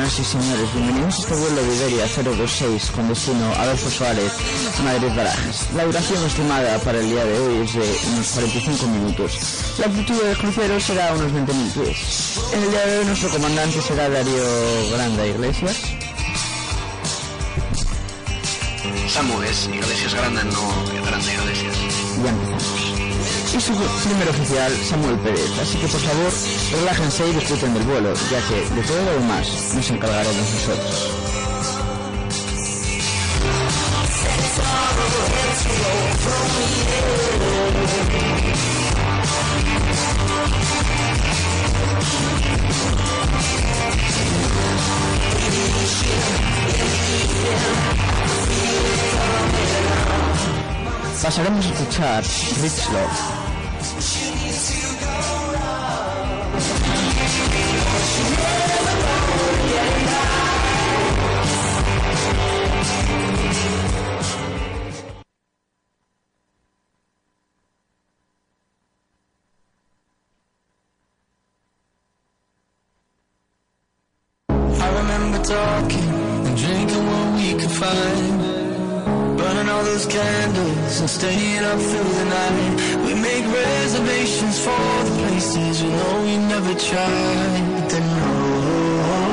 Señoras y señores. Bienvenidos a este vuelo de Iberia 026 con destino Adolfo Suárez, Madrid Barajas. La duración estimada para el día de hoy es de unos 45 minutos. La altitud del crucero será unos 20.000 pies. En el día de hoy nuestro comandante será Darío Granda Iglesias. Samu es Iglesias Grande, no Grande Iglesias. Ya empezamos. Y su primer oficial, Samuel Pérez. Así que por favor, relájense y disfruten del vuelo, ya que de todo lo demás nos encargaremos nosotros. Pasaremos a escuchar Rich Love. Talking and drinking what we could find. Burning all those candles and staying up through the night. We make reservations for the places we know we never tried. Then oh,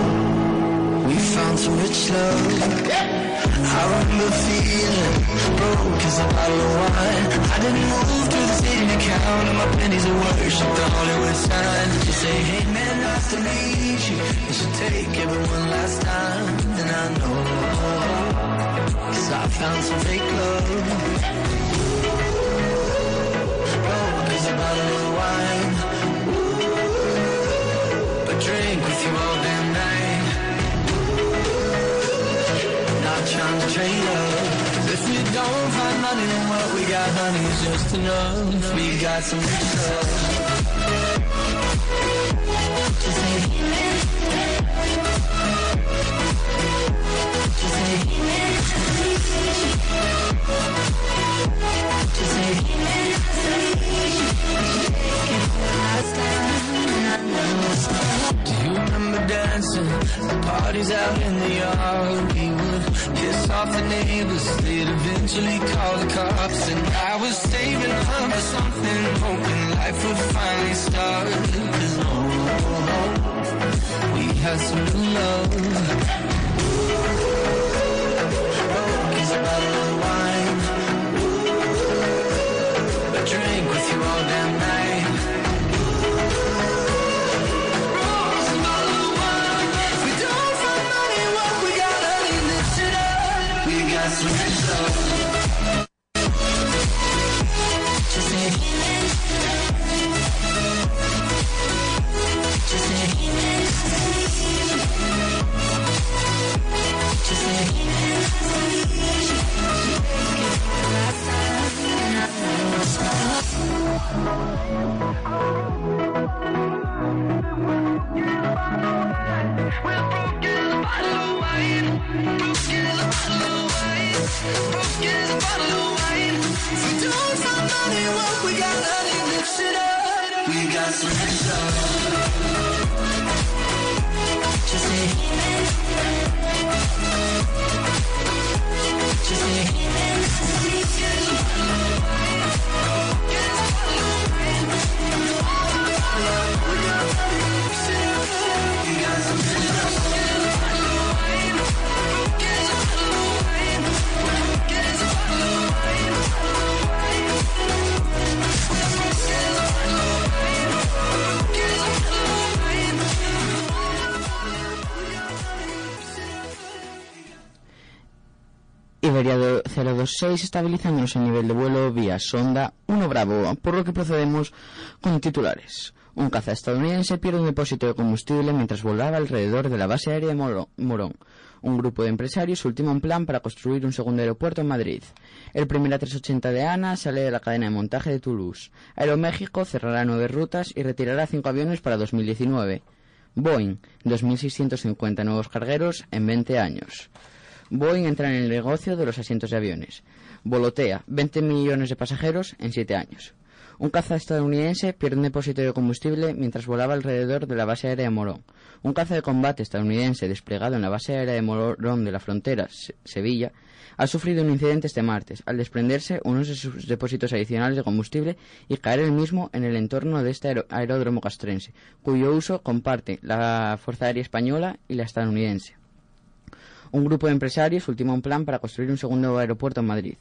we found some rich love. I remember feeling broke as a bottle of wine. I didn't move to the city to count my pennies of worship. The Hollywood sign. You say, hey man, nice to meet you? You should take everyone last time. And I know, cause I found some fake love. Wine. But drink with you all damn night. Not trying to trade don't find money, what we got, honey, just enough. We got some love. Just say, just say, Do you remember dancing? The parties out in the yard. We would piss off the neighbors. They'd eventually call the cops. And I was saving up for something, hoping life would finally start. Cause oh, we had some love. Iberia do- 026 estabilizándonos en nivel de vuelo vía sonda 1 Bravo, por lo que procedemos con titulares. Un caza estadounidense pierde un depósito de combustible mientras volaba alrededor de la base aérea de Morón. Un grupo de empresarios ultima un plan para construir un segundo aeropuerto en Madrid. El primer A380 de ANA sale de la cadena de montaje de Toulouse. Aeroméxico cerrará nueve rutas y retirará cinco aviones para 2019. Boeing, 2.650 nuevos cargueros en 20 años. Boeing entra en el negocio de los asientos de aviones. Volotea 20 millones de pasajeros en 7 años. Un caza estadounidense pierde un depósito de combustible mientras volaba alrededor de la base aérea de Morón. Un caza de combate estadounidense desplegado en la base aérea de Morón de la frontera Sevilla ha sufrido un incidente este martes al desprenderse unos de sus depósitos adicionales de combustible y caer el mismo en el entorno de este aeródromo castrense, cuyo uso comparte la Fuerza Aérea Española y la estadounidense. Un grupo de empresarios ultima un plan para construir un segundo aeropuerto en Madrid.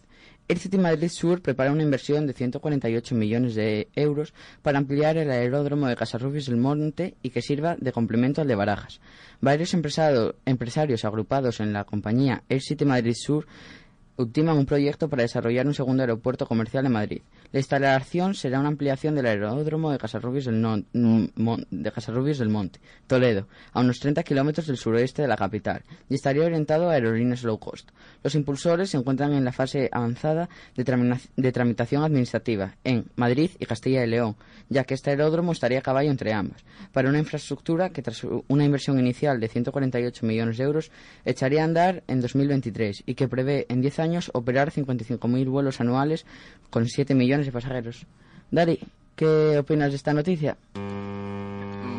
El City Madrid Sur prepara una inversión de 148 millones de euros para ampliar el aeródromo de Casarrubios del Monte y que sirva de complemento al de Barajas. Varios empresarios agrupados en la compañía Air City Madrid Sur ultiman un proyecto para desarrollar un segundo aeropuerto comercial en Madrid. La instalación será una ampliación del aeródromo de Casarrubios del, del Monte, Toledo, a unos 30 kilómetros del suroeste de la capital, y estaría orientado a aerolíneas low cost. Los impulsores se encuentran en la fase avanzada de, tramitación administrativa en Madrid y Castilla y León, ya que este aeródromo estaría a caballo entre ambas, para una infraestructura que tras una inversión inicial de 148 millones de euros echaría a andar en 2023 y que prevé en 10 años operar 55.000 vuelos anuales con 7 millones de pasajeros. Dari, ¿qué opinas de esta noticia?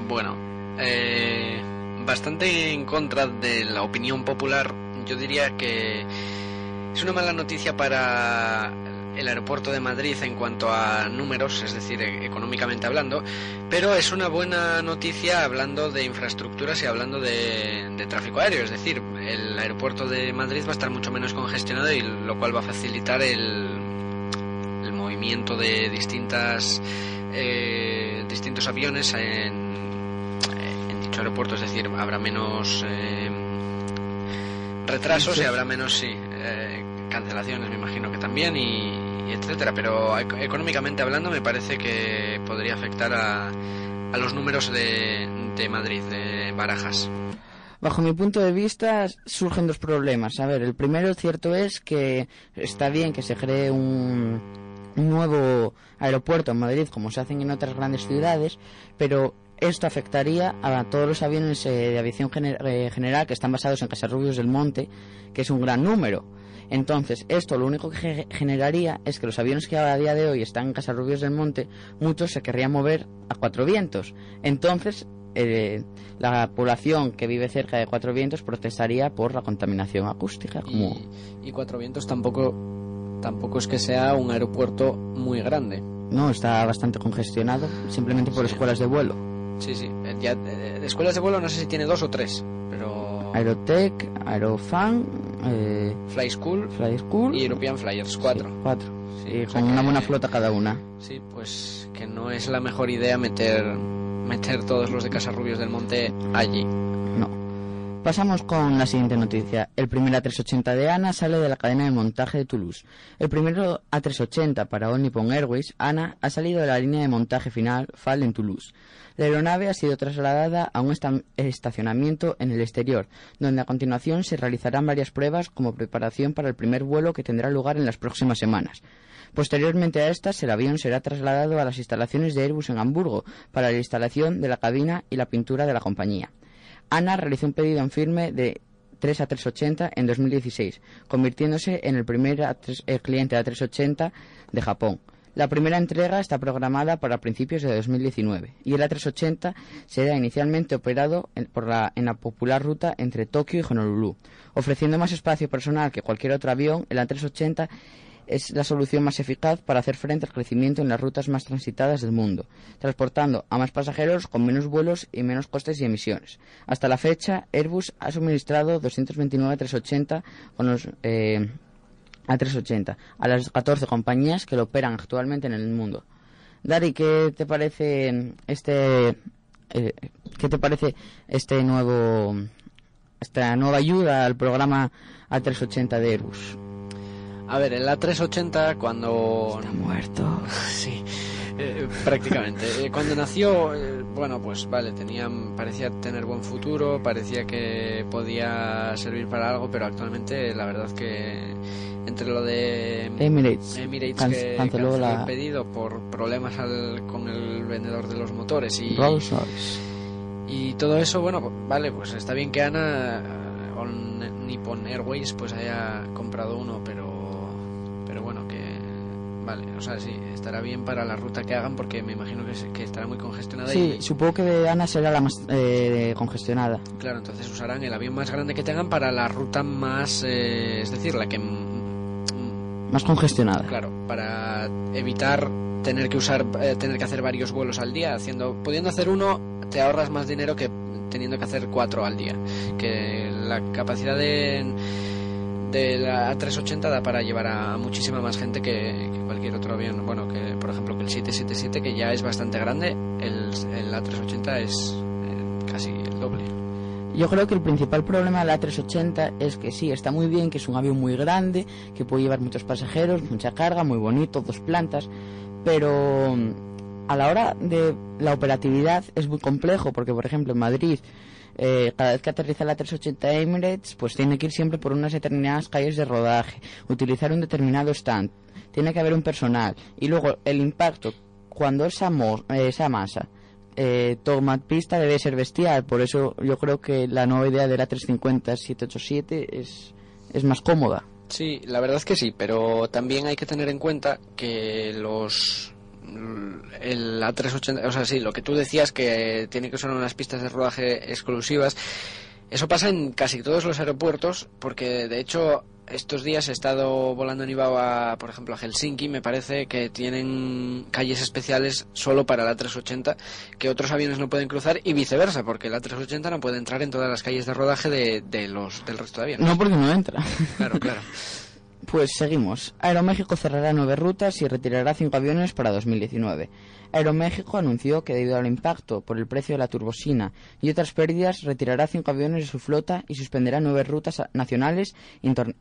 Bueno, eh, bastante en contra de la opinión popular. Yo diría que es una mala noticia para el aeropuerto de Madrid en cuanto a números, es decir, e-, económicamente hablando, pero es una buena noticia hablando de infraestructuras y hablando de, tráfico aéreo, es decir, el aeropuerto de Madrid va a estar mucho menos congestionado y lo cual va a facilitar el movimiento de distintas eh, distintos aviones en, en, dicho aeropuerto, es decir, habrá menos eh, retrasos y habrá menos sí, eh, cancelaciones, me imagino que también y, etcétera, pero económicamente hablando me parece que podría afectar a, a los números de, de Madrid, de Barajas. Bajo mi punto de vista surgen dos problemas. A ver, el primero cierto es que está bien que se cree un nuevo aeropuerto en Madrid como se hacen en otras grandes ciudades, pero esto afectaría a todos los aviones eh, de aviación eh, general que están basados en Casarrubios del Monte, que es un gran número. Entonces, esto lo único que generaría es que los aviones que a día de hoy están en Casarrubios del Monte, muchos se querrían mover a Cuatro Vientos. Entonces, eh, la población que vive cerca de Cuatro Vientos protestaría por la contaminación acústica. Como... Y, Cuatro Vientos tampoco, tampoco es que sea un aeropuerto muy grande. No, está bastante congestionado, simplemente por escuelas de vuelo. Sí, sí. Eh, ya, de escuelas de vuelo no sé si tiene dos o tres, pero... Aerotech, Aerofan, eh, Fly School, Fly School y European Flyers, cuatro. cuatro. Sí, con una buena flota cada una. Sí, pues que no es la mejor idea meter meter todos los de Casarrubios del Monte allí. Pasamos con la siguiente noticia. El primer A380 de ANA sale de la cadena de montaje de Toulouse. El primero A380 para All Airways, ANA, ha salido de la línea de montaje final FAL en Toulouse. La aeronave ha sido trasladada a un estacionamiento en el exterior, donde a continuación se realizarán varias pruebas como preparación para el primer vuelo que tendrá lugar en las próximas semanas. Posteriormente a estas, el avión será trasladado a las instalaciones de Airbus en Hamburgo para la instalación de la cabina y la pintura de la compañía. ANA realizó un pedido en firme de 3 a 380 en 2016, convirtiéndose en el primer cliente A380 de Japón. La primera entrega está programada para principios de 2019 y el A380 será inicialmente operado en, la, en la popular ruta entre Tokio y Honolulu. Ofreciendo más espacio personal que cualquier otro avión, el A380 es la solución más eficaz para hacer frente al crecimiento en las rutas más transitadas del mundo, transportando a más pasajeros con menos vuelos y menos costes y emisiones. Hasta la fecha, Airbus ha suministrado 229 A380 con los eh, a380 a las 14 compañías que lo operan actualmente en el mundo. Dari, ¿qué te parece este eh, qué te parece este nuevo esta nueva ayuda al programa A380 de Airbus? A ver, el A380 cuando está muerto. sí. Eh, prácticamente. Eh, cuando nació, bueno, pues vale, tenía, parecía tener buen futuro, parecía que podía servir para algo, pero actualmente la verdad que entre lo de Emirates, Emirates que canceló el pedido por problemas con el vendedor de los motores y y todo eso bueno vale pues está bien que Ana o Nippon Airways pues haya comprado uno pero bueno que vale, o sea, sí, estará bien para la ruta que hagan porque me imagino que, estará muy congestionada. Sí, supongo que de Ana será la más eh, congestionada. Claro, entonces usarán el avión más grande que tengan para la ruta más, eh, es decir, la que... Más congestionada. Claro, para evitar tener que usar, eh, tener que hacer varios vuelos al día, haciendo, pudiendo hacer uno, te ahorras más dinero que teniendo que hacer cuatro al día. Que la capacidad de de la A380 da para llevar a muchísima más gente que, cualquier otro avión. Bueno, que por ejemplo que el 777, que ya es bastante grande, el, el A380 es eh, casi el doble. Yo creo que el principal problema del A380 es que sí, está muy bien, que es un avión muy grande, que puede llevar muchos pasajeros, mucha carga, muy bonito, dos plantas, pero mm, a la hora de la operatividad es muy complejo, porque por ejemplo en Madrid eh, cada vez que aterriza la 380 Emirates, pues tiene que ir siempre por unas determinadas calles de rodaje, utilizar un determinado stand, tiene que haber un personal. Y luego el impacto cuando esa, masa eh, toma pista debe ser bestial, por eso yo creo que la nueva idea de la 350-787 es, es más cómoda. Sí, la verdad es que sí, pero también hay que tener en cuenta que los el A380, o sea, sí, lo que tú decías que tiene que ser unas pistas de rodaje exclusivas, eso pasa en casi todos los aeropuertos, porque de hecho estos días he estado volando en Ibaba, por ejemplo, a Helsinki, me parece que tienen calles especiales solo para la 380 que otros aviones no pueden cruzar y viceversa, porque la 380 no puede entrar en todas las calles de rodaje de, de los del resto de aviones. No, porque no entra. Claro, claro. Pues seguimos. Aeroméxico cerrará nueve rutas y retirará cinco aviones para 2019. Aeroméxico anunció que debido al impacto por el precio de la turbosina y otras pérdidas retirará cinco aviones de su flota y suspenderá nueve rutas nacionales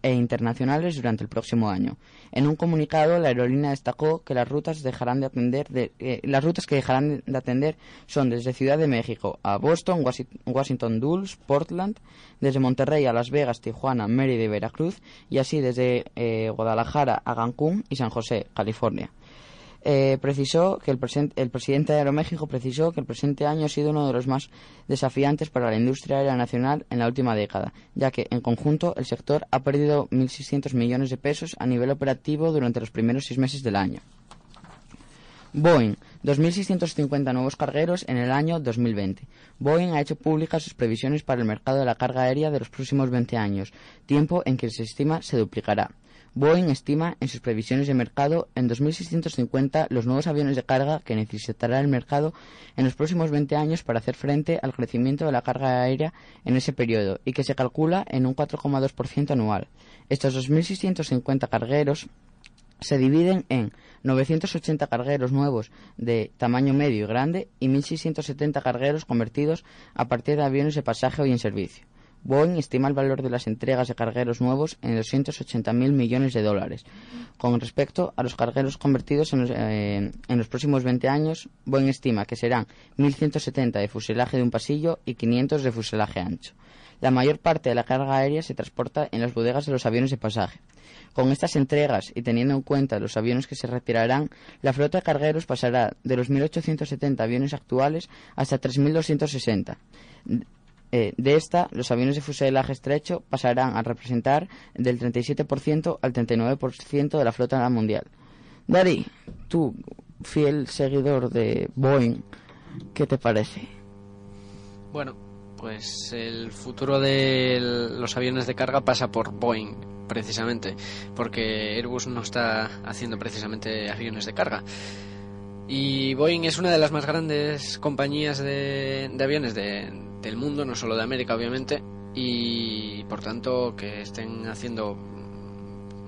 e internacionales durante el próximo año. En un comunicado, la aerolínea destacó que las rutas dejarán de atender eh, las rutas que dejarán de atender son desde Ciudad de México a Boston, Washington Dulles, Portland, desde Monterrey a Las Vegas, Tijuana, Mérida y Veracruz y así desde eh, Guadalajara a Cancún y San José, California. Eh, precisó que el, el, presidente de Aeroméxico precisó que el presente año ha sido uno de los más desafiantes para la industria aérea nacional en la última década, ya que en conjunto el sector ha perdido 1.600 millones de pesos a nivel operativo durante los primeros seis meses del año. Boeing, 2.650 nuevos cargueros en el año 2020. Boeing ha hecho públicas sus previsiones para el mercado de la carga aérea de los próximos 20 años, tiempo en que se estima se duplicará. Boeing estima en sus previsiones de mercado en 2.650 los nuevos aviones de carga que necesitará el mercado en los próximos 20 años para hacer frente al crecimiento de la carga aérea en ese periodo y que se calcula en un 4,2% anual. Estos 2.650 cargueros se dividen en 980 cargueros nuevos de tamaño medio y grande y 1.670 cargueros convertidos a partir de aviones de pasaje y en servicio. Boeing estima el valor de las entregas de cargueros nuevos en 280.000 millones de dólares. Con respecto a los cargueros convertidos en los, eh, en los, próximos 20 años, Boeing estima que serán 1.170 de fuselaje de un pasillo y 500 de fuselaje ancho. La mayor parte de la carga aérea se transporta en las bodegas de los aviones de pasaje. Con estas entregas y teniendo en cuenta los aviones que se retirarán, la flota de cargueros pasará de los 1.870 aviones actuales hasta 3.260. Eh, de esta, los aviones de fuselaje estrecho pasarán a representar del 37% al 39% de la flota mundial. Dari, tú, fiel seguidor de Boeing, ¿qué te parece? Bueno, pues el futuro de los aviones de carga pasa por Boeing, precisamente, porque Airbus no está haciendo precisamente aviones de carga. Y Boeing es una de las más grandes compañías de, aviones del mundo, no solo de América, obviamente, y por tanto que estén haciendo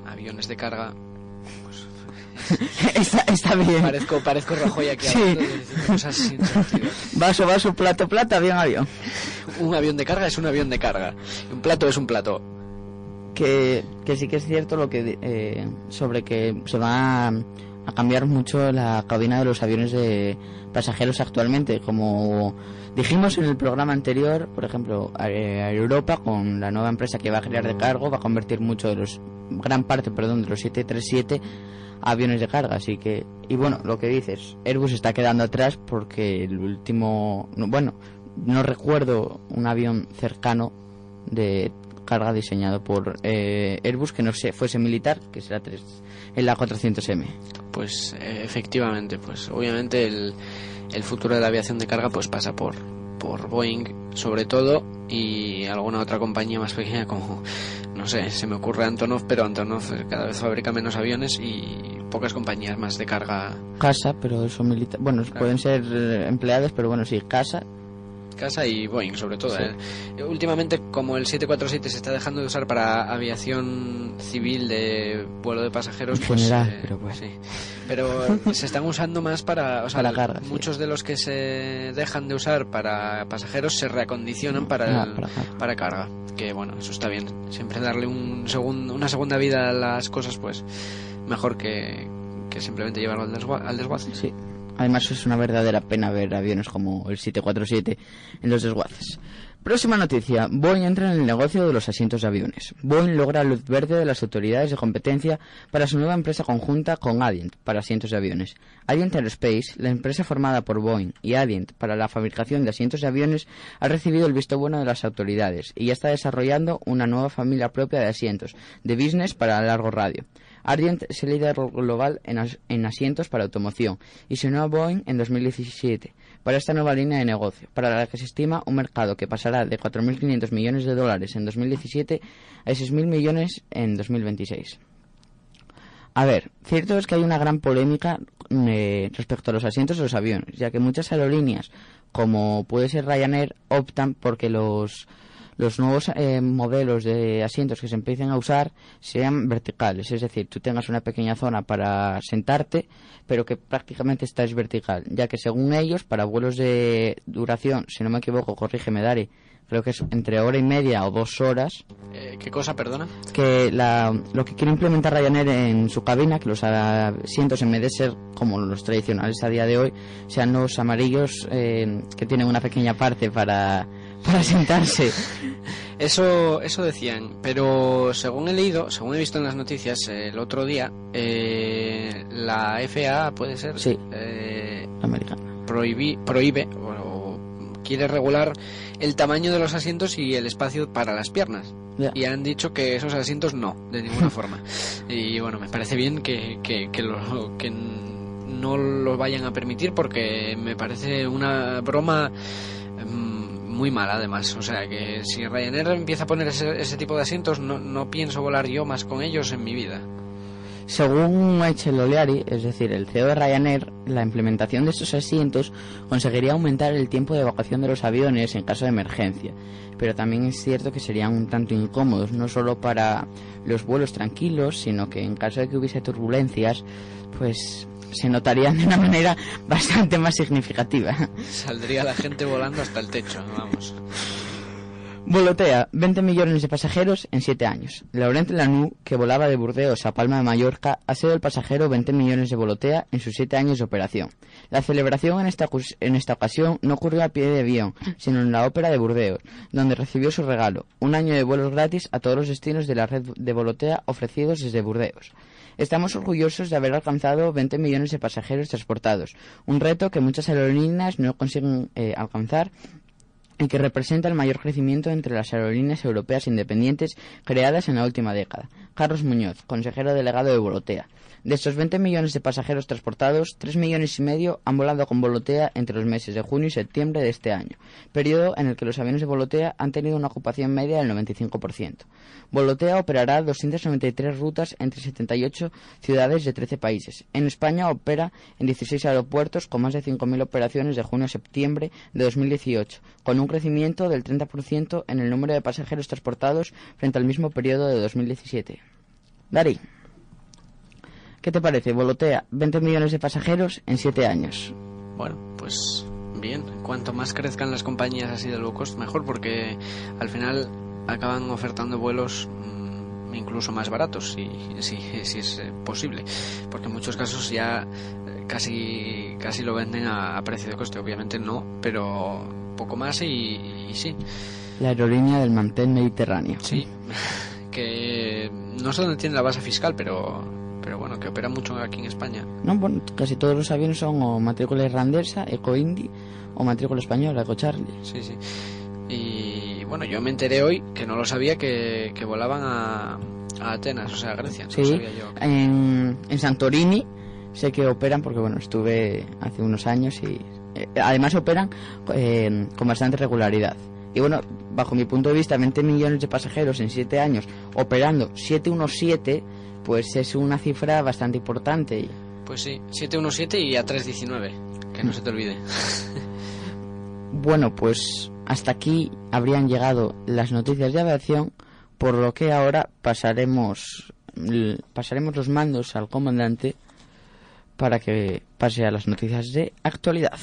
aviones de carga. Está, bien. Parezco, parezco Rajoy aquí sí. Vaso, vaso, plato, plato, avión, avión. Un avión de carga es un avión de carga. Un plato es un plato. Que, que sí que es cierto lo que eh, sobre que se va a a cambiar mucho la cabina de los aviones de pasajeros actualmente. Como dijimos en el programa anterior, por ejemplo, Europa con la nueva empresa que va a crear de cargo va a convertir mucho de los gran parte, perdón, de los 737 a aviones de carga, así que y bueno, lo que dices, Airbus está quedando atrás porque el último, bueno, no recuerdo un avión cercano de carga diseñado por eh, Airbus que no se fuese militar, que será 3 en la 400M. pues eh, efectivamente, pues obviamente el, el futuro de la aviación de carga pues pasa por, por Boeing sobre todo y alguna otra compañía más pequeña como no sé, se me ocurre Antonov, pero Antonov cada vez fabrica menos aviones y pocas compañías más de carga. Casa, pero son militares. Bueno, pueden ser eh, empleados, pero bueno, sí, casa casa y Boeing sobre todo. ¿eh? Últimamente como el 747 se está dejando de usar para aviación civil de vuelo de pasajeros, pues, eh, pero pues. sí. Pero se están usando más para, o sea, carga, muchos de los que se dejan de usar para pasajeros se reacondicionan para, ah, para, carga. Que bueno, eso está bien. Siempre darle un segundo, una segunda vida a las cosas, pues mejor que, que simplemente llevarlo al, al desguace. Sí. Además es una verdadera pena ver aviones como el 747 en los desguaces. Próxima noticia. Boeing entra en el negocio de los asientos de aviones. Boeing logra luz verde de las autoridades de competencia para su nueva empresa conjunta con Adient para asientos de aviones. Adient Aerospace, la empresa formada por Boeing y Adient para la fabricación de asientos de aviones, ha recibido el visto bueno de las autoridades y ya está desarrollando una nueva familia propia de asientos de business para largo radio. Adient es el líder global en, asientos para automoción y se unió a Boeing en 2017 para esta nueva línea de negocio, para la que se estima un mercado que pasará de 4.500 millones de dólares en 2017 a 6.000 millones en 2026. A ver, cierto es que hay una gran polémica eh, respecto a los asientos de los aviones, ya que muchas aerolíneas, como puede ser Ryanair, optan porque los los nuevos eh, modelos de asientos que se empiecen a usar sean verticales, es decir, tú tengas una pequeña zona para sentarte, pero que prácticamente estés vertical, ya que según ellos, para vuelos de duración, si no me equivoco, corrígeme Dari, creo que es entre hora y media o dos horas. Eh, ¿Qué cosa, perdona? Que lo que quiere implementar Ryanair en su cabina, que los asientos en vez de ser como los tradicionales a día de hoy, sean los amarillos eh, que tienen una pequeña parte para para sentarse. Eso, eso decían, pero según he leído, según he visto en las noticias el otro día, eh, la FAA puede ser sí, eh, americana prohíbe o, quiere regular el tamaño de los asientos y el espacio para las piernas. Y han dicho que esos asientos no, de ninguna forma. Y bueno, me parece bien que, que, que, lo, que no lo vayan a permitir porque me parece una broma muy mal además. O sea que si Ryanair empieza a poner ese, tipo de asientos, no, no, pienso volar yo más con ellos en mi vida. Según Michael Oleari, es decir, el CEO de Ryanair, la implementación de estos asientos conseguiría aumentar el tiempo de evacuación de los aviones en caso de emergencia. Pero también es cierto que serían un tanto incómodos, no solo para los vuelos tranquilos, sino que en caso de que hubiese turbulencias, pues se notarían de una manera bastante más significativa. Saldría la gente volando hasta el techo, vamos. Volotea, 20 millones de pasajeros en 7 años. Laurent Lanú, que volaba de Burdeos a Palma de Mallorca, ha sido el pasajero 20 millones de Volotea en sus 7 años de operación. La celebración en esta, en esta ocasión no ocurrió a pie de avión, sino en la ópera de Burdeos, donde recibió su regalo, un año de vuelos gratis a todos los destinos de la red de Volotea ofrecidos desde Burdeos. Estamos orgullosos de haber alcanzado 20 millones de pasajeros transportados, un reto que muchas aerolíneas no consiguen eh, alcanzar y que representa el mayor crecimiento entre las aerolíneas europeas independientes creadas en la última década. Carlos Muñoz, consejero delegado de Volotea. De estos 20 millones de pasajeros transportados, 3 millones y medio han volado con Volotea entre los meses de junio y septiembre de este año, periodo en el que los aviones de Volotea han tenido una ocupación media del 95%. Volotea operará 293 rutas entre 78 ciudades de 13 países. En España opera en 16 aeropuertos con más de 5.000 operaciones de junio a septiembre de 2018, con un crecimiento del 30% en el número de pasajeros transportados frente al mismo periodo de 2017. Dari. ¿Qué te parece? Volotea 20 millones de pasajeros en 7 años. Bueno, pues bien. Cuanto más crezcan las compañías así de low cost, mejor, porque al final acaban ofertando vuelos mm, incluso más baratos, si, si, si es eh, posible. Porque en muchos casos ya eh, casi, casi lo venden a, precio de coste. Obviamente no, pero poco más y, sí. La aerolínea del mantel mediterráneo. Sí, que no sé dónde tiene la base fiscal, pero pero bueno, que opera mucho aquí en España. No, bueno, casi todos los aviones son o matrícula irlandesa, Eco Indy, o matrícula española, Eco Charlie. Sí, sí. Y bueno, yo me enteré hoy, que no lo sabía, que, volaban a, Atenas, o sea, a Grecia. sí, en, en Santorini sé que operan porque, bueno, estuve hace unos años y eh, además operan eh, con bastante regularidad. Y bueno, bajo mi punto de vista, 20 millones de pasajeros en 7 años operando 717, pues es una cifra bastante importante. Pues sí, 717 y A319, que no se te olvide. bueno, pues hasta aquí habrían llegado las noticias de aviación, por lo que ahora pasaremos pasaremos los mandos al comandante para que pase a las noticias de actualidad.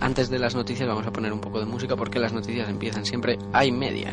Antes de las noticias vamos a poner un poco de música porque las noticias empiezan siempre a y media.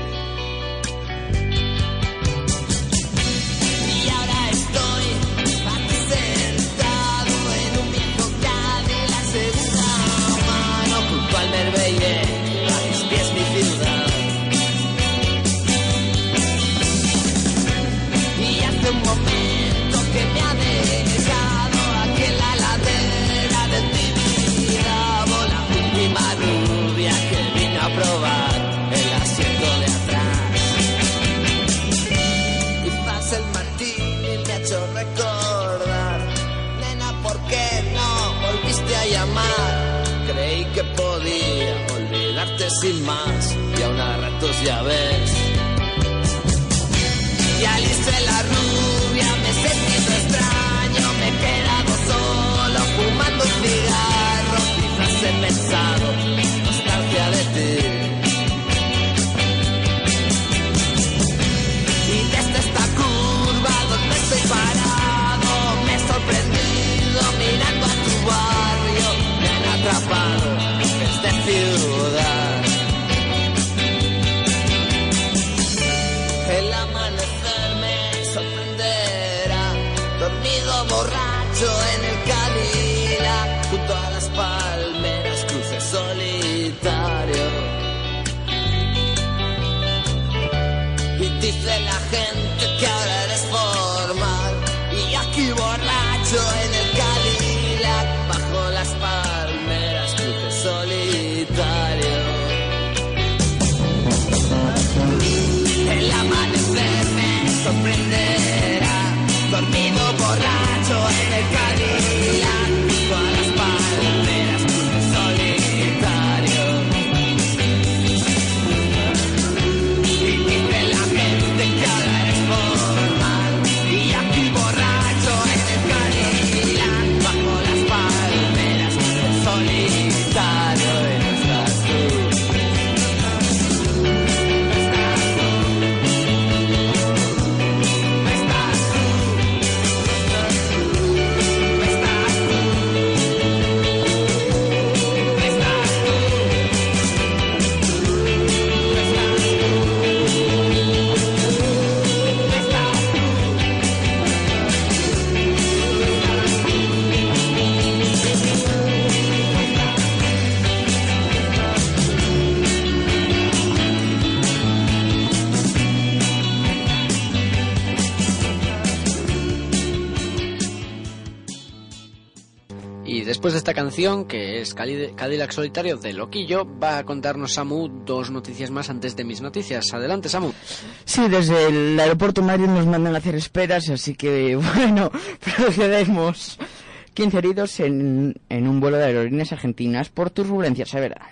Sin más. Y aún a ratos ya ves. Y Alice la rubia me he sentido extraño. Me he quedado solo fumando un cigarro. Quizás he pensado esta canción, que es Cadillac Solitario de Loquillo, va a contarnos Samu dos noticias más antes de mis noticias. Adelante, Samu. Sí, desde el aeropuerto Mario nos mandan a hacer esperas, así que bueno, procedemos. 15 heridos en, en un vuelo de aerolíneas argentinas por turbulencia severa.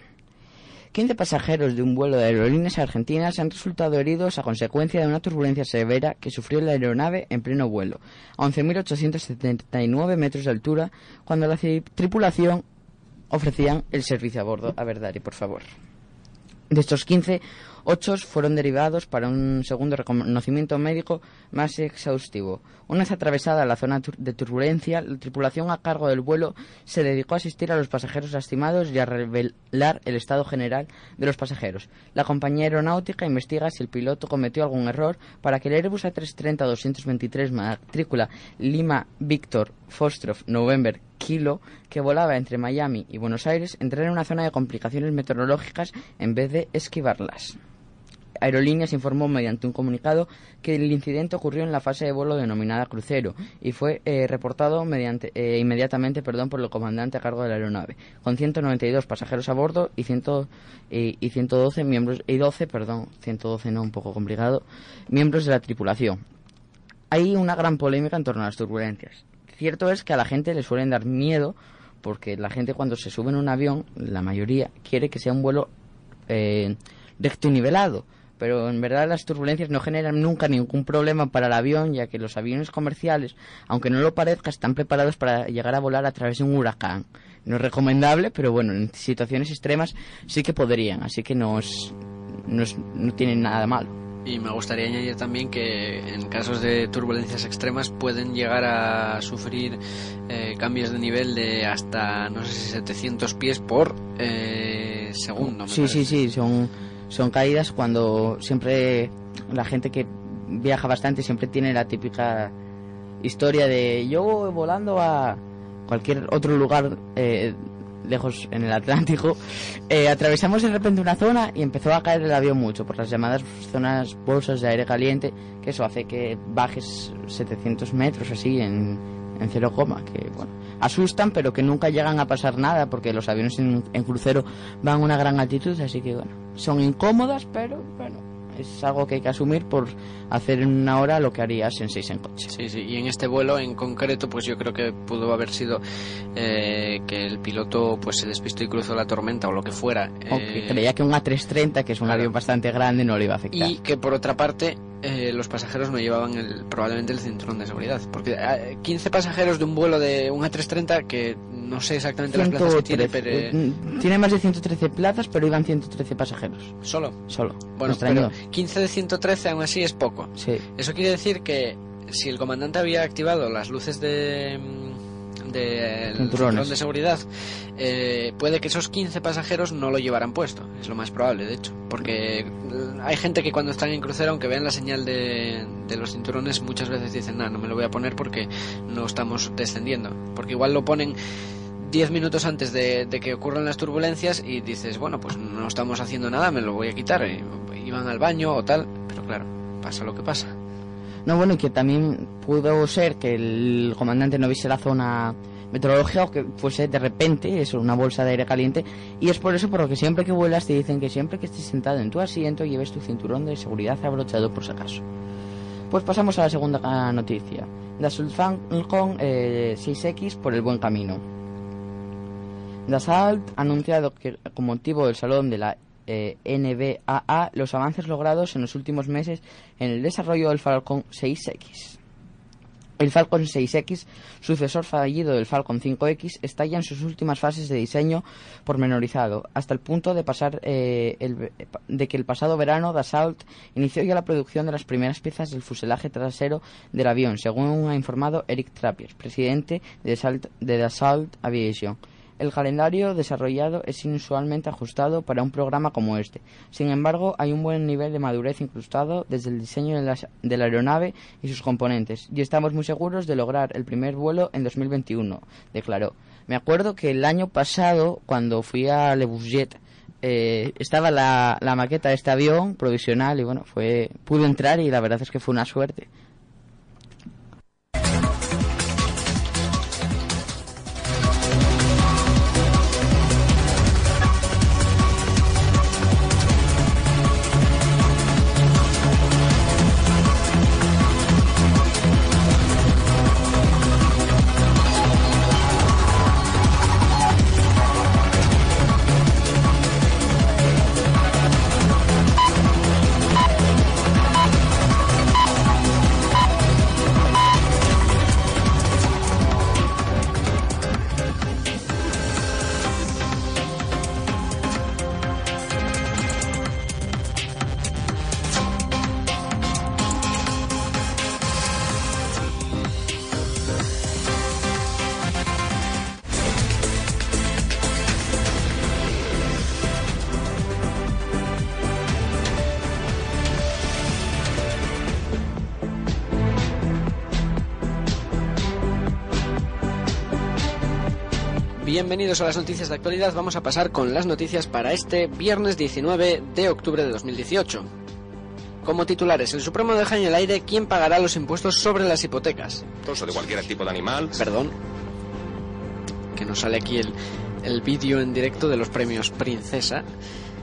15 pasajeros de un vuelo de aerolíneas argentinas han resultado heridos a consecuencia de una turbulencia severa que sufrió la aeronave en pleno vuelo, a 11.879 metros de altura, cuando la ci- tripulación ofrecían el servicio a bordo. A ver, Dari, por favor. De estos 15, 8 fueron derivados para un segundo reconocimiento médico más exhaustivo. Una vez atravesada la zona de turbulencia, la tripulación a cargo del vuelo se dedicó a asistir a los pasajeros lastimados y a revelar el estado general de los pasajeros. La compañía aeronáutica investiga si el piloto cometió algún error para que el Airbus A330-223 matrícula Lima Victor Foxtrot November Kilo, que volaba entre Miami y Buenos Aires, entrara en una zona de complicaciones meteorológicas en vez de esquivarlas. Aerolíneas informó mediante un comunicado que el incidente ocurrió en la fase de vuelo denominada crucero y fue eh, reportado mediante, eh, inmediatamente perdón, por el comandante a cargo de la aeronave, con 192 pasajeros a bordo y, 100, y 112 miembros, y 12, perdón, 112 no, un poco complicado, miembros de la tripulación. Hay una gran polémica en torno a las turbulencias. Cierto es que a la gente le suelen dar miedo porque la gente cuando se sube en un avión, la mayoría quiere que sea un vuelo eh, recto y nivelado. Pero en verdad las turbulencias no generan nunca ningún problema para el avión, ya que los aviones comerciales, aunque no lo parezca, están preparados para llegar a volar a través de un huracán. No es recomendable, pero bueno, en situaciones extremas sí que podrían, así que no, es, no, es, no tienen nada malo. Y me gustaría añadir también que en casos de turbulencias extremas pueden llegar a sufrir eh, cambios de nivel de hasta, no sé si 700 pies por eh, segundo. sí, sí, sí, son, son caídas cuando siempre la gente que viaja bastante siempre tiene la típica historia de yo voy volando a cualquier otro lugar eh, lejos en el Atlántico, eh, atravesamos de repente una zona y empezó a caer el avión mucho por las llamadas zonas bolsas de aire caliente, que eso hace que bajes 700 metros así en, en cero coma, que bueno, asustan, pero que nunca llegan a pasar nada porque los aviones en, en crucero van a una gran altitud, así que bueno, son incómodas, pero bueno, es algo que hay que asumir por hacer en una hora lo que harías en seis en coche. Sí, sí, y en este vuelo en concreto, pues yo creo que pudo haber sido eh, que el piloto pues se despistó y cruzó la tormenta o lo que fuera. O que eh, creía que un A330, que es un avión bastante grande, no le iba a afectar. Y que por otra parte eh, los pasajeros no llevaban el, probablemente el cinturón de seguridad. Porque 15 pasajeros de un vuelo de un A330 que no sé exactamente las plazas que tiene, pero... Tiene más de 113 plazas, pero iban 113 pasajeros. ¿Solo? Solo. Bueno, pero 15 de 113 aún así es poco. Sí. Eso quiere decir que si el comandante había activado las luces de de cinturón de seguridad, eh, puede que esos 15 pasajeros no lo llevaran puesto. Es lo más probable, de hecho. Porque eh, hay gente que cuando están en crucero, aunque vean la señal de, de los cinturones, muchas veces dicen, no, no me lo voy a poner porque no estamos descendiendo. Porque igual lo ponen 10 minutos antes de, que ocurran las turbulencias y dices, bueno, pues no estamos haciendo nada, me lo voy a quitar. iban al baño o tal, pero claro, pasa lo que pasa. No, bueno, y que también pudo ser que el comandante no viese la zona meteorológica o que fuese de repente eso, una bolsa de aire caliente. Y es por eso por lo que siempre que vuelas te dicen que siempre que estés sentado en tu asiento lleves tu cinturón de seguridad abrochado por si acaso. Pues pasamos a la segunda noticia. Da Falcon eh, 6X por el buen camino. Dassault ha anunciado que con motivo del salón de la eh, NBAA los avances logrados en los últimos meses en el desarrollo del Falcon 6X. El Falcon 6X, sucesor fallido del Falcon 5X, está ya en sus últimas fases de diseño pormenorizado, hasta el punto de, pasar, eh, de que el pasado verano Dassault inició ya la producción de las primeras piezas del fuselaje trasero del avión, según ha informado Eric Trappier, presidente de Dassault Aviation. El calendario desarrollado es inusualmente ajustado para un programa como este. Sin embargo, hay un buen nivel de madurez incrustado desde el diseño de la, aeronave y sus componentes, y estamos muy seguros de lograr el primer vuelo en 2021, declaró. Me acuerdo que el año pasado, cuando fui a Le Bourget, eh, estaba la, la maqueta de este avión provisional y bueno, fue pude entrar y la verdad es que fue una suerte. Bienvenidos a las noticias de actualidad. Vamos a pasar con las noticias para este viernes 19 de octubre de 2018. Como titulares, el Supremo deja en el aire quién pagará los impuestos sobre las hipotecas. De cualquier tipo de animal. Perdón. Que nos sale aquí el, el vídeo en directo de los premios Princesa.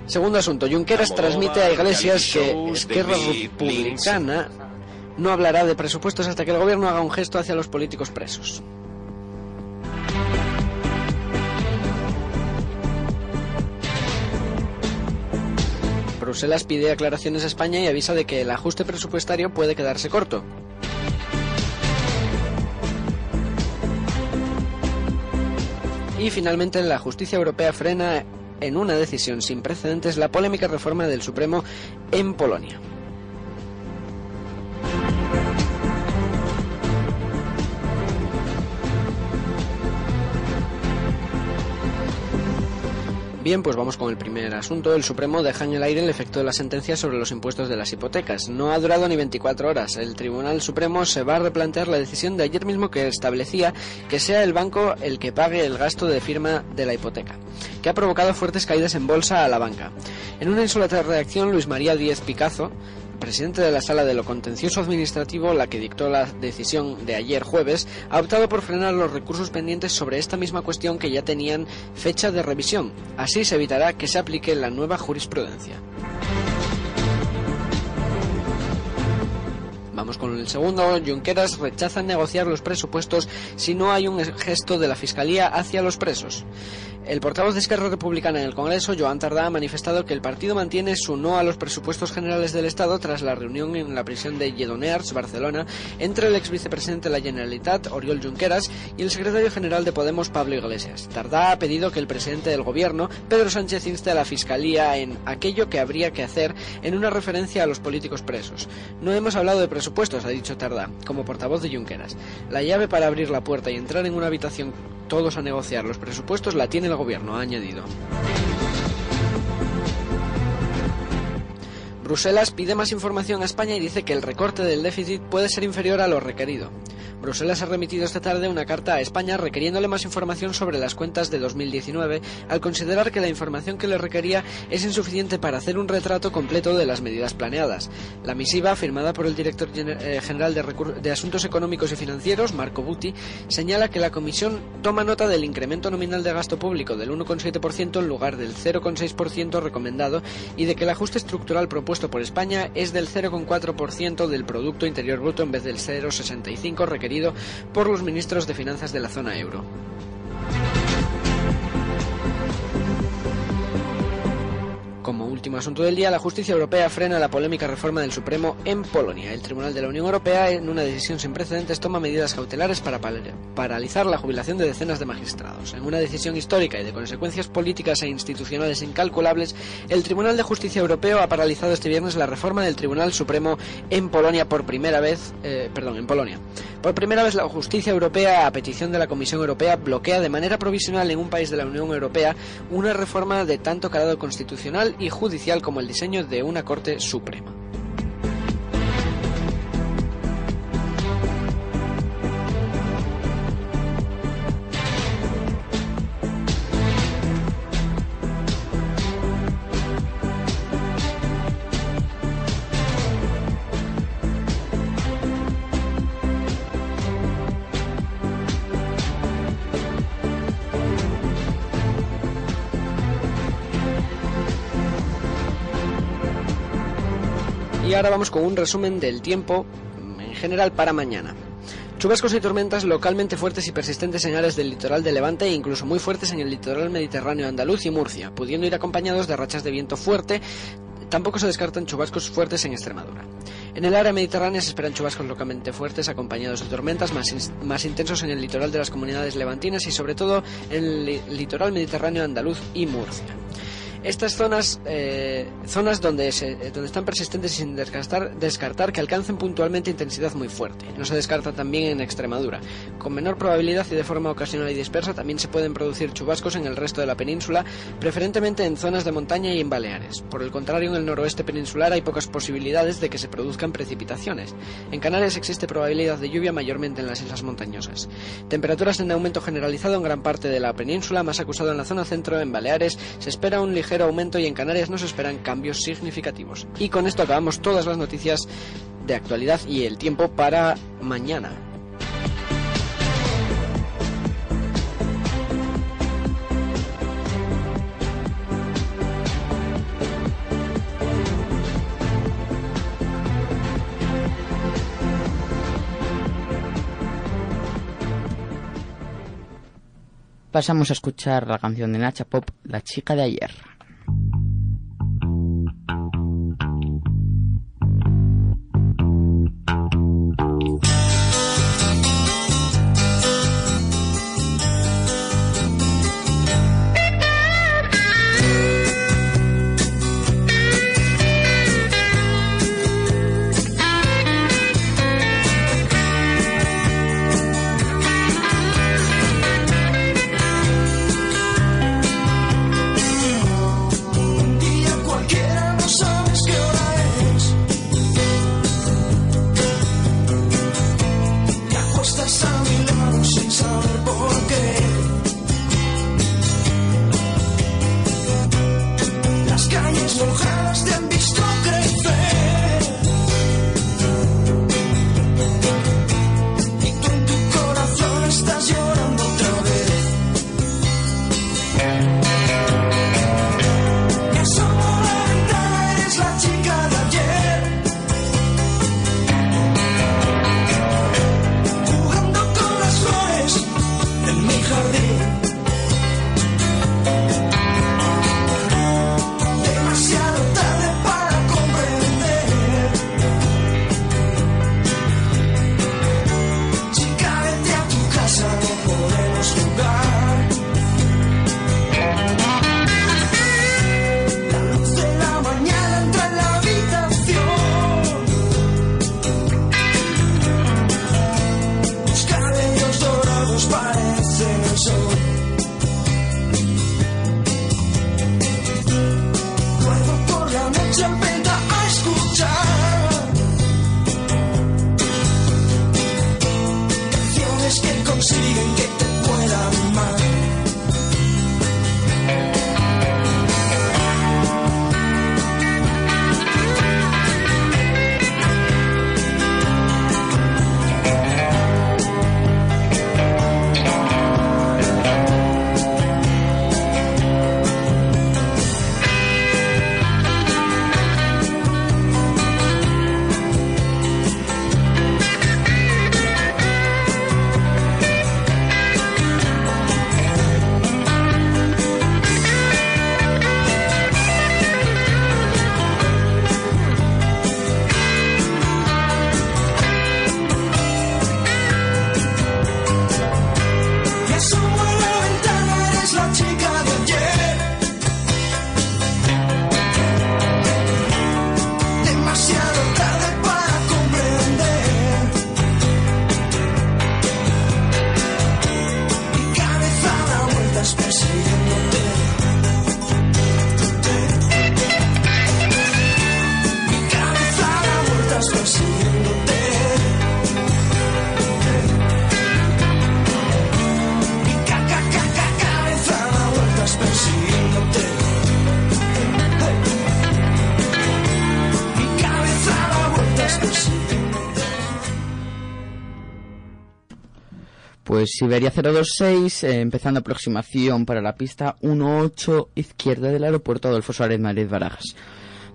Segundo asunto, Junqueras transmite a Iglesias que Esquerra Republicana no hablará de presupuestos hasta que el gobierno haga un gesto hacia los políticos presos. Bruselas pide aclaraciones a España y avisa de que el ajuste presupuestario puede quedarse corto. Y finalmente la justicia europea frena en una decisión sin precedentes la polémica reforma del Supremo en Polonia. Bien, pues vamos con el primer asunto. El Supremo deja en el aire el efecto de la sentencia sobre los impuestos de las hipotecas. No ha durado ni 24 horas. El Tribunal Supremo se va a replantear la decisión de ayer mismo que establecía que sea el banco el que pague el gasto de firma de la hipoteca, que ha provocado fuertes caídas en bolsa a la banca. En una insolita reacción, Luis María Díez Picazo, presidente de la Sala de lo Contencioso Administrativo, la que dictó la decisión de ayer jueves, ha optado por frenar los recursos pendientes sobre esta misma cuestión que ya tenían fecha de revisión. Así se evitará que se aplique la nueva jurisprudencia. Vamos con el segundo. Junqueras rechaza negociar los presupuestos si no hay un gesto de la Fiscalía hacia los presos. El portavoz de Esquerra Republicana en el Congreso, Joan Tardá, ha manifestado que el partido mantiene su no a los presupuestos generales del Estado tras la reunión en la prisión de Lledoners, Barcelona, entre el ex vicepresidente de la Generalitat, Oriol Junqueras, y el secretario general de Podemos, Pablo Iglesias. Tardá ha pedido que el presidente del Gobierno, Pedro Sánchez, inste a la Fiscalía en aquello que habría que hacer en una referencia a los políticos presos. No hemos hablado de presupuestos, ha dicho Tardá, como portavoz de Junqueras. La llave para abrir la puerta y entrar en una habitación todos a negociar los presupuestos la tiene el gobierno, ha añadido. Bruselas pide más información a España y dice que el recorte del déficit puede ser inferior a lo requerido. Bruselas ha remitido esta tarde una carta a España requiriéndole más información sobre las cuentas de 2019 al considerar que la información que le requería es insuficiente para hacer un retrato completo de las medidas planeadas. La misiva, firmada por el director eh, general de, Asuntos Económicos y Financieros, Marco Buti, señala que la Comisión toma nota del incremento nominal de gasto público del 1,7% en lugar del 0,6% recomendado y de que el ajuste estructural propuesto por España es del 0,4% del Producto Interior Bruto en vez del 0,65% requerido por los ministros de Finanzas de la zona euro. Como último asunto del día, la justicia europea frena la polémica reforma del Supremo en Polonia. El Tribunal de la Unión Europea, en una decisión sin precedentes, toma medidas cautelares para paralizar la jubilación de decenas de magistrados. En una decisión histórica y de consecuencias políticas e institucionales incalculables, el Tribunal de Justicia Europeo ha paralizado este viernes la reforma del Tribunal Supremo en Polonia por primera vez, eh, perdón, en Polonia. Por primera vez la justicia europea, a petición de la Comisión Europea, bloquea de manera provisional en un país de la Unión Europea una reforma de tanto calado constitucional y judicial como el diseño de una Corte Suprema. Vamos con un resumen del tiempo en general para mañana. Chubascos y tormentas localmente fuertes y persistentes en áreas del litoral de Levante e incluso muy fuertes en el litoral mediterráneo andaluz y Murcia, pudiendo ir acompañados de rachas de viento fuerte. Tampoco se descartan chubascos fuertes en Extremadura. En el área mediterránea se esperan chubascos localmente fuertes acompañados de tormentas más, más intensos en el litoral de las comunidades levantinas y sobre todo en el litoral mediterráneo andaluz y Murcia. Estas zonas, eh, zonas donde, se, donde están persistentes y sin descartar, descartar que alcancen puntualmente intensidad muy fuerte. No se descarta también en Extremadura. Con menor probabilidad y de forma ocasional y dispersa también se pueden producir chubascos en el resto de la península, preferentemente en zonas de montaña y en Baleares. Por el contrario, en el noroeste peninsular hay pocas posibilidades de que se produzcan precipitaciones. En Canarias existe probabilidad de lluvia mayormente en las islas montañosas. Temperaturas en aumento generalizado en gran parte de la península, más acusado en la zona centro, en Baleares, se espera un ligero aumento y en Canarias no se esperan cambios significativos. Y con esto acabamos todas las noticias de actualidad y el tiempo para mañana. Pasamos a escuchar la canción de Nacha Pop, La chica de ayer. Siberia 026, eh, empezando aproximación para la pista 18 izquierda del aeropuerto Adolfo Suárez Madrid Barajas.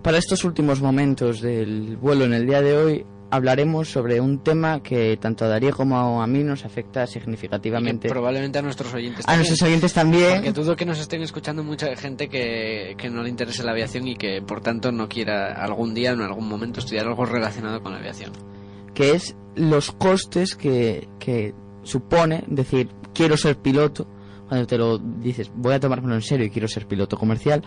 Para estos últimos momentos del vuelo en el día de hoy hablaremos sobre un tema que tanto a Darío como a mí nos afecta significativamente. probablemente a nuestros oyentes también. A nuestros oyentes también. Porque dudo que nos estén escuchando mucha gente que, que no le interese la aviación y que por tanto no quiera algún día en algún momento estudiar algo relacionado con la aviación. Que es los costes que, que supone decir quiero ser piloto cuando te lo dices, voy a tomármelo en serio y quiero ser piloto comercial.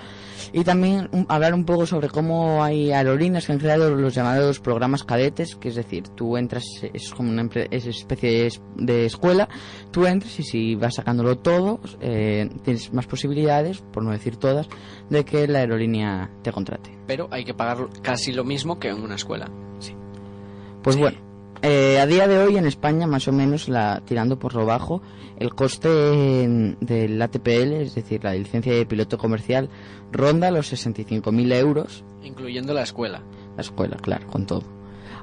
Y también hablar un poco sobre cómo hay aerolíneas que han creado los llamados programas cadetes, que es decir, tú entras, es como una especie de, escuela, tú entras y si vas sacándolo todo, eh, tienes más posibilidades, por no decir todas, de que la aerolínea te contrate. Pero hay que pagar casi lo mismo que en una escuela. Sí. Pues bueno, eh, a día de hoy en España, más o menos, la, tirando por lo bajo, el coste del ATPL, es decir, la licencia de piloto comercial, ronda los 65.000 euros. Incluyendo la escuela. La escuela, claro, con todo.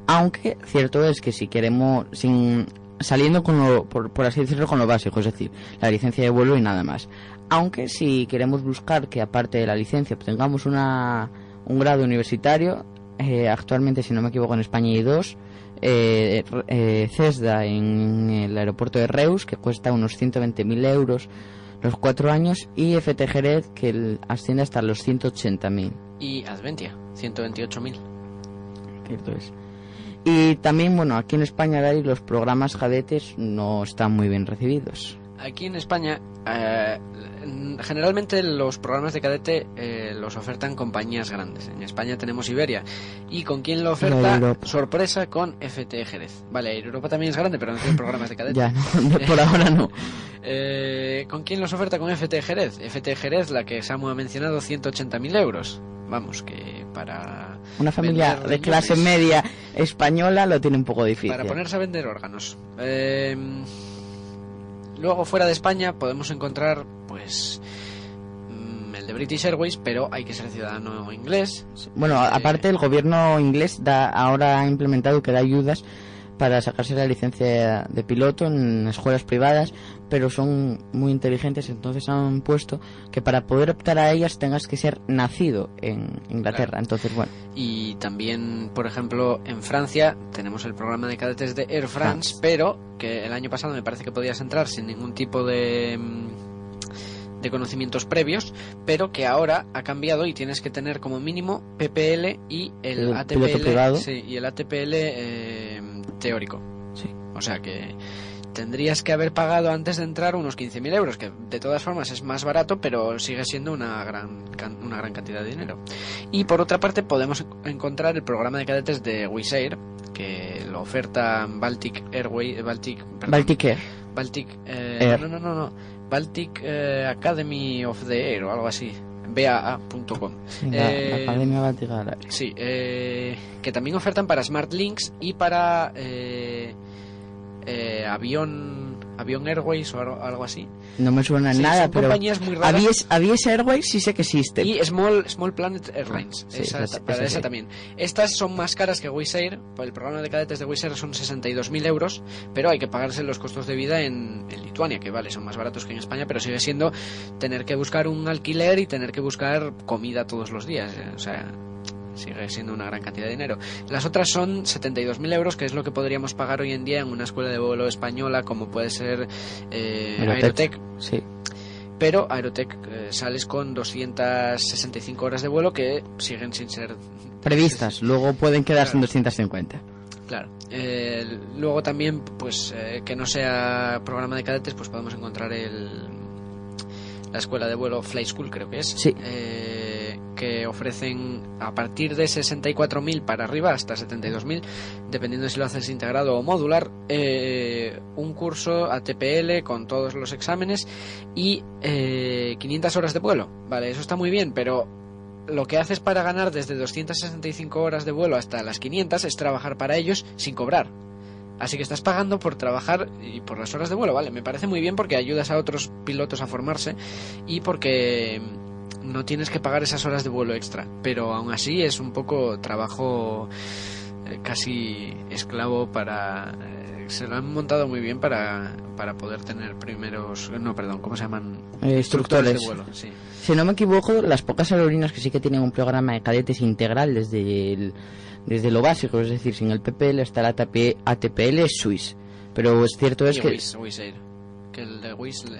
Aunque cierto es que si queremos, sin, saliendo con lo, por, así decirlo, con lo básico, es decir, la licencia de vuelo y nada más. Aunque si queremos buscar que aparte de la licencia obtengamos una, un grado universitario, eh, actualmente, si no me equivoco, en España hay dos, eh, eh, CESDA en el aeropuerto de Reus, que cuesta unos 120.000 euros los cuatro años, y FT Jerez, que asciende hasta los 180.000. Y Adventia, 128.000. Cierto es. Y también, bueno, aquí en España, los programas cadetes no están muy bien recibidos. Aquí en España, eh, generalmente los programas de cadete eh, los ofertan compañías grandes. En España tenemos Iberia. ¿Y con quién lo oferta? Sorpresa con FT Jerez. Vale, Europa también es grande, pero no tiene programas de cadete. ya, no, por ahora no. Eh, ¿Con quién los oferta? Con FT Jerez. FT Jerez, la que Samu ha mencionado, 180.000 euros. Vamos, que para... Una familia de clase media española lo tiene un poco difícil. Para ponerse a vender órganos. Eh Luego fuera de España podemos encontrar pues mm, el de British Airways, pero hay que ser ciudadano inglés. Bueno, eh, aparte el gobierno inglés da, ahora ha implementado que da ayudas para sacarse la licencia de piloto en escuelas privadas, pero son muy inteligentes, entonces han puesto que para poder optar a ellas tengas que ser nacido en Inglaterra. Entonces, bueno. Y también, por ejemplo, en Francia tenemos el programa de cadetes de Air France, pero que el año pasado me parece que podías entrar sin ningún tipo de de conocimientos previos, pero que ahora ha cambiado y tienes que tener como mínimo PPL y el, ATPL sí, y el ATPL eh, teórico. Sí. O sea que tendrías que haber pagado antes de entrar unos 15.000 euros, que de todas formas es más barato, pero sigue siendo una gran, una gran cantidad de dinero. Y por otra parte podemos encontrar el programa de cadetes de Wizz Air, que lo oferta Baltic Airway, Baltic, Baltic Air. Baltic, eh, No, no, no, no. Baltic eh, Academy of the Air o algo así baa.com. la, eh, Academia Báltica Sí, eh, que también ofertan para Smart Links y para eh, eh avión Avión Airways o algo así. No me suena nada, pero compañías muy raras. Avies, Airways sí sé que existe. Y Small, Small Planet Airlines, esa, esa, también. Estas son más caras que Wizz Air, el programa de cadetes de Wizz Air son 62.000 euros, pero hay que pagarse los costos de vida en, en, Lituania, que vale, son más baratos que en España, pero sigue siendo tener que buscar un alquiler y tener que buscar comida todos los días. Eh, o sea, sigue siendo una gran cantidad de dinero. Las otras son 72.000 euros, que es lo que podríamos pagar hoy en día en una escuela de vuelo española, como puede ser eh, Aerotech. Sí. Pero Aerotech eh, sales con 265 horas de vuelo que siguen sin ser previstas. Luego pueden quedarse en 250. Claro. Eh, luego también, pues que no sea programa de cadetes, pues podemos encontrar el la escuela de vuelo Fly School, creo que es. Sí que ofrecen a partir de 64.000 para arriba hasta 72.000, dependiendo de si lo haces integrado o modular, eh, un curso ATPL con todos los exámenes y 500 eh, horas de vuelo. Vale, eso está muy bien, pero lo que haces para ganar desde 265 horas de vuelo hasta las 500 es trabajar para ellos sin cobrar. Así que estás pagando por trabajar y por las horas de vuelo, ¿vale? Me parece muy bien porque ayudas a otros pilotos a formarse y porque no tienes que pagar esas horas de vuelo extra, pero aún así es un poco trabajo eh, casi esclavo para... Eh, se lo han montado muy bien para, para poder tener primeros... No, perdón, ¿cómo se llaman? Eh, instructores. de vuelo, sí. Si no me equivoco, las pocas aerolíneas que sí que tienen un programa de cadetes integral desde desde lo básico, es decir, sin el PPL hasta el ATP, ATPL es Swiss. Pero es cierto es que que el de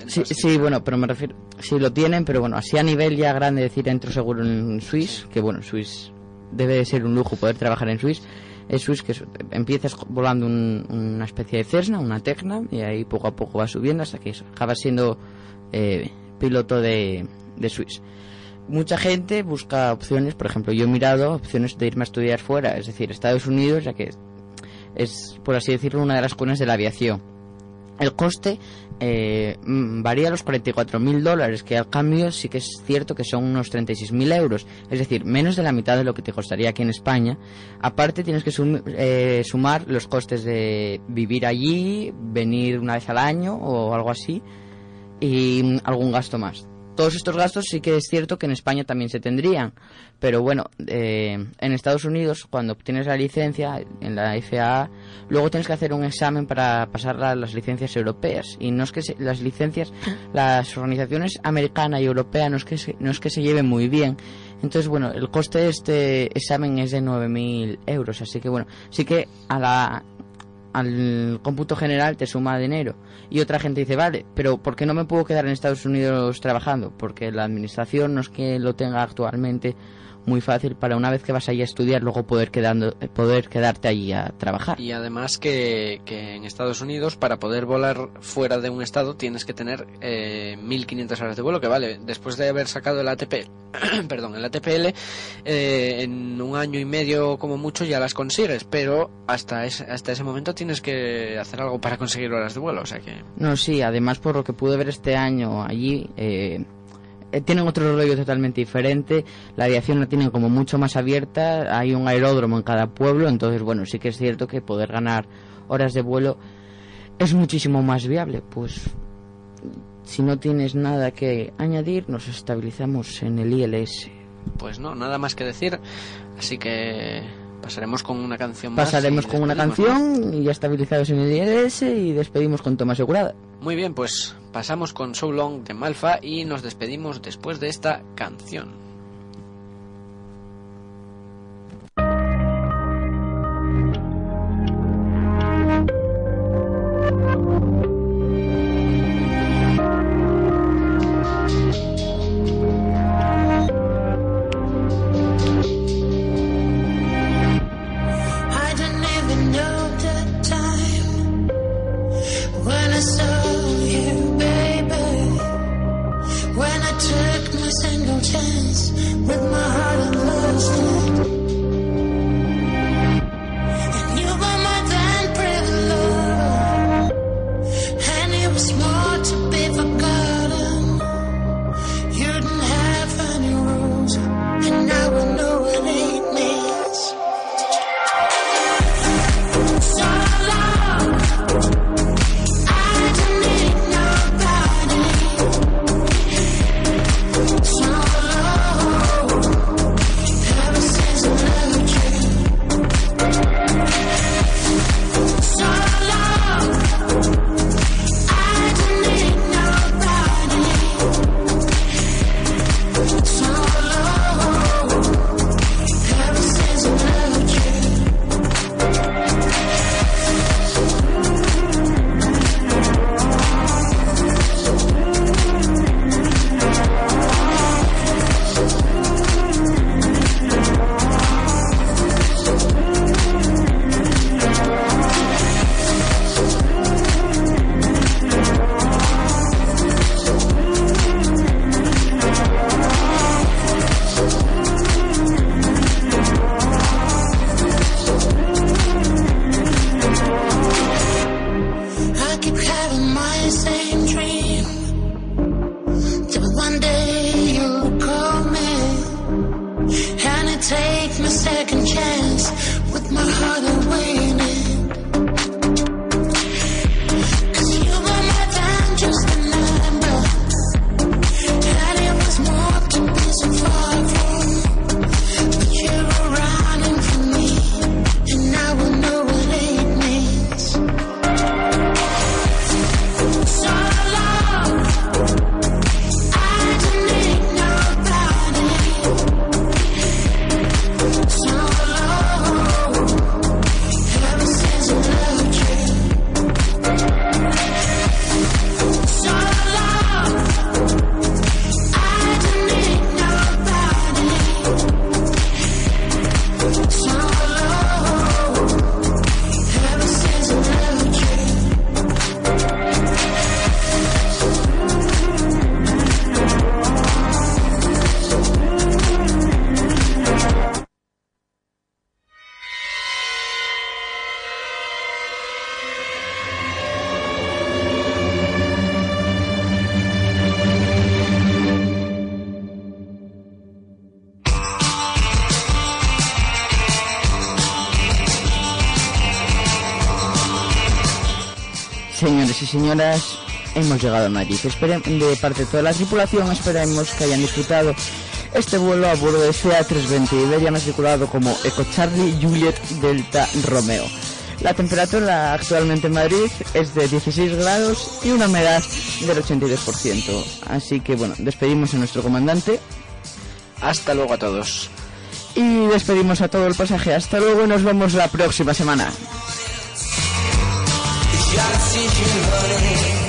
Sí, sí, bueno, pero me refiero. Sí, lo tienen, pero bueno, así a nivel ya grande decir entro seguro en Swiss, que bueno, Swiss debe ser un lujo poder trabajar en Swiss. Es Swiss que empiezas volando una especie de Cessna, una Tecna, y ahí poco a poco va subiendo hasta que acabas siendo eh, piloto de, de Swiss. Mucha gente busca opciones, por ejemplo, yo he mirado opciones de irme a estudiar fuera, es decir, Estados Unidos, ya que es, por así decirlo, una de las cunas de la aviación. El coste eh, mm, varía a los 44 mil dólares, que al cambio sí que es cierto que son unos 36 mil euros, es decir, menos de la mitad de lo que te costaría aquí en España. Aparte tienes que eh, sumar los costes de vivir allí, venir una vez al año o algo así, y mm, algún gasto más todos estos gastos sí que es cierto que en España también se tendrían, pero bueno, eh, en Estados Unidos cuando obtienes la licencia en la FAA, luego tienes que hacer un examen para pasar las licencias europeas. Y no es que las licencias, las organizaciones americana y europea no es que se, no es que se lleven muy bien, entonces bueno, el coste de este examen es de 9.000 euros, así que bueno, sí que a la al cómputo general te suma dinero. Y otra gente dice, vale, pero ¿por qué no me puedo quedar en Estados Unidos trabajando? Porque la administración no es que lo tenga actualmente muy fácil para una vez que vas allí a estudiar luego poder quedando poder quedarte allí a trabajar. Y además que, en Estados Unidos para poder volar fuera de un estado tienes que tener eh, 1500 horas de vuelo que vale después de haber sacado el ATP perdón el ATPL eh, en un año y medio como mucho ya las consigues pero hasta ese, hasta ese momento tienes que hacer algo para conseguir horas de vuelo o sea que no sí además por lo que pude ver este año allí eh, eh, tienen otro rollo totalmente diferente. La aviación la tienen como mucho más abierta. Hay un aeródromo en cada pueblo. Entonces, bueno, sí que es cierto que poder ganar horas de vuelo es muchísimo más viable. Pues si no tienes nada que añadir, nos estabilizamos en el ILS. Pues no, nada más que decir. Así que pasaremos con una canción más. Pasaremos con una canción y ya estabilizados en el ILS y despedimos con toma asegurada. Muy bien, pues pasamos con So Long de Malfa y nos despedimos después de esta canción. Señoras, hemos llegado a Madrid. de parte de toda la tripulación, esperemos que hayan disfrutado este vuelo a bordo de CA320 Iberia matriculado como Eco Charlie Juliet Delta Romeo. La temperatura actualmente en Madrid es de 16 grados y una humedad del 82%. Así que bueno, despedimos a nuestro comandante. Hasta luego a todos. Y despedimos a todo el pasaje. Hasta luego y nos vemos la próxima semana. Got see you honey.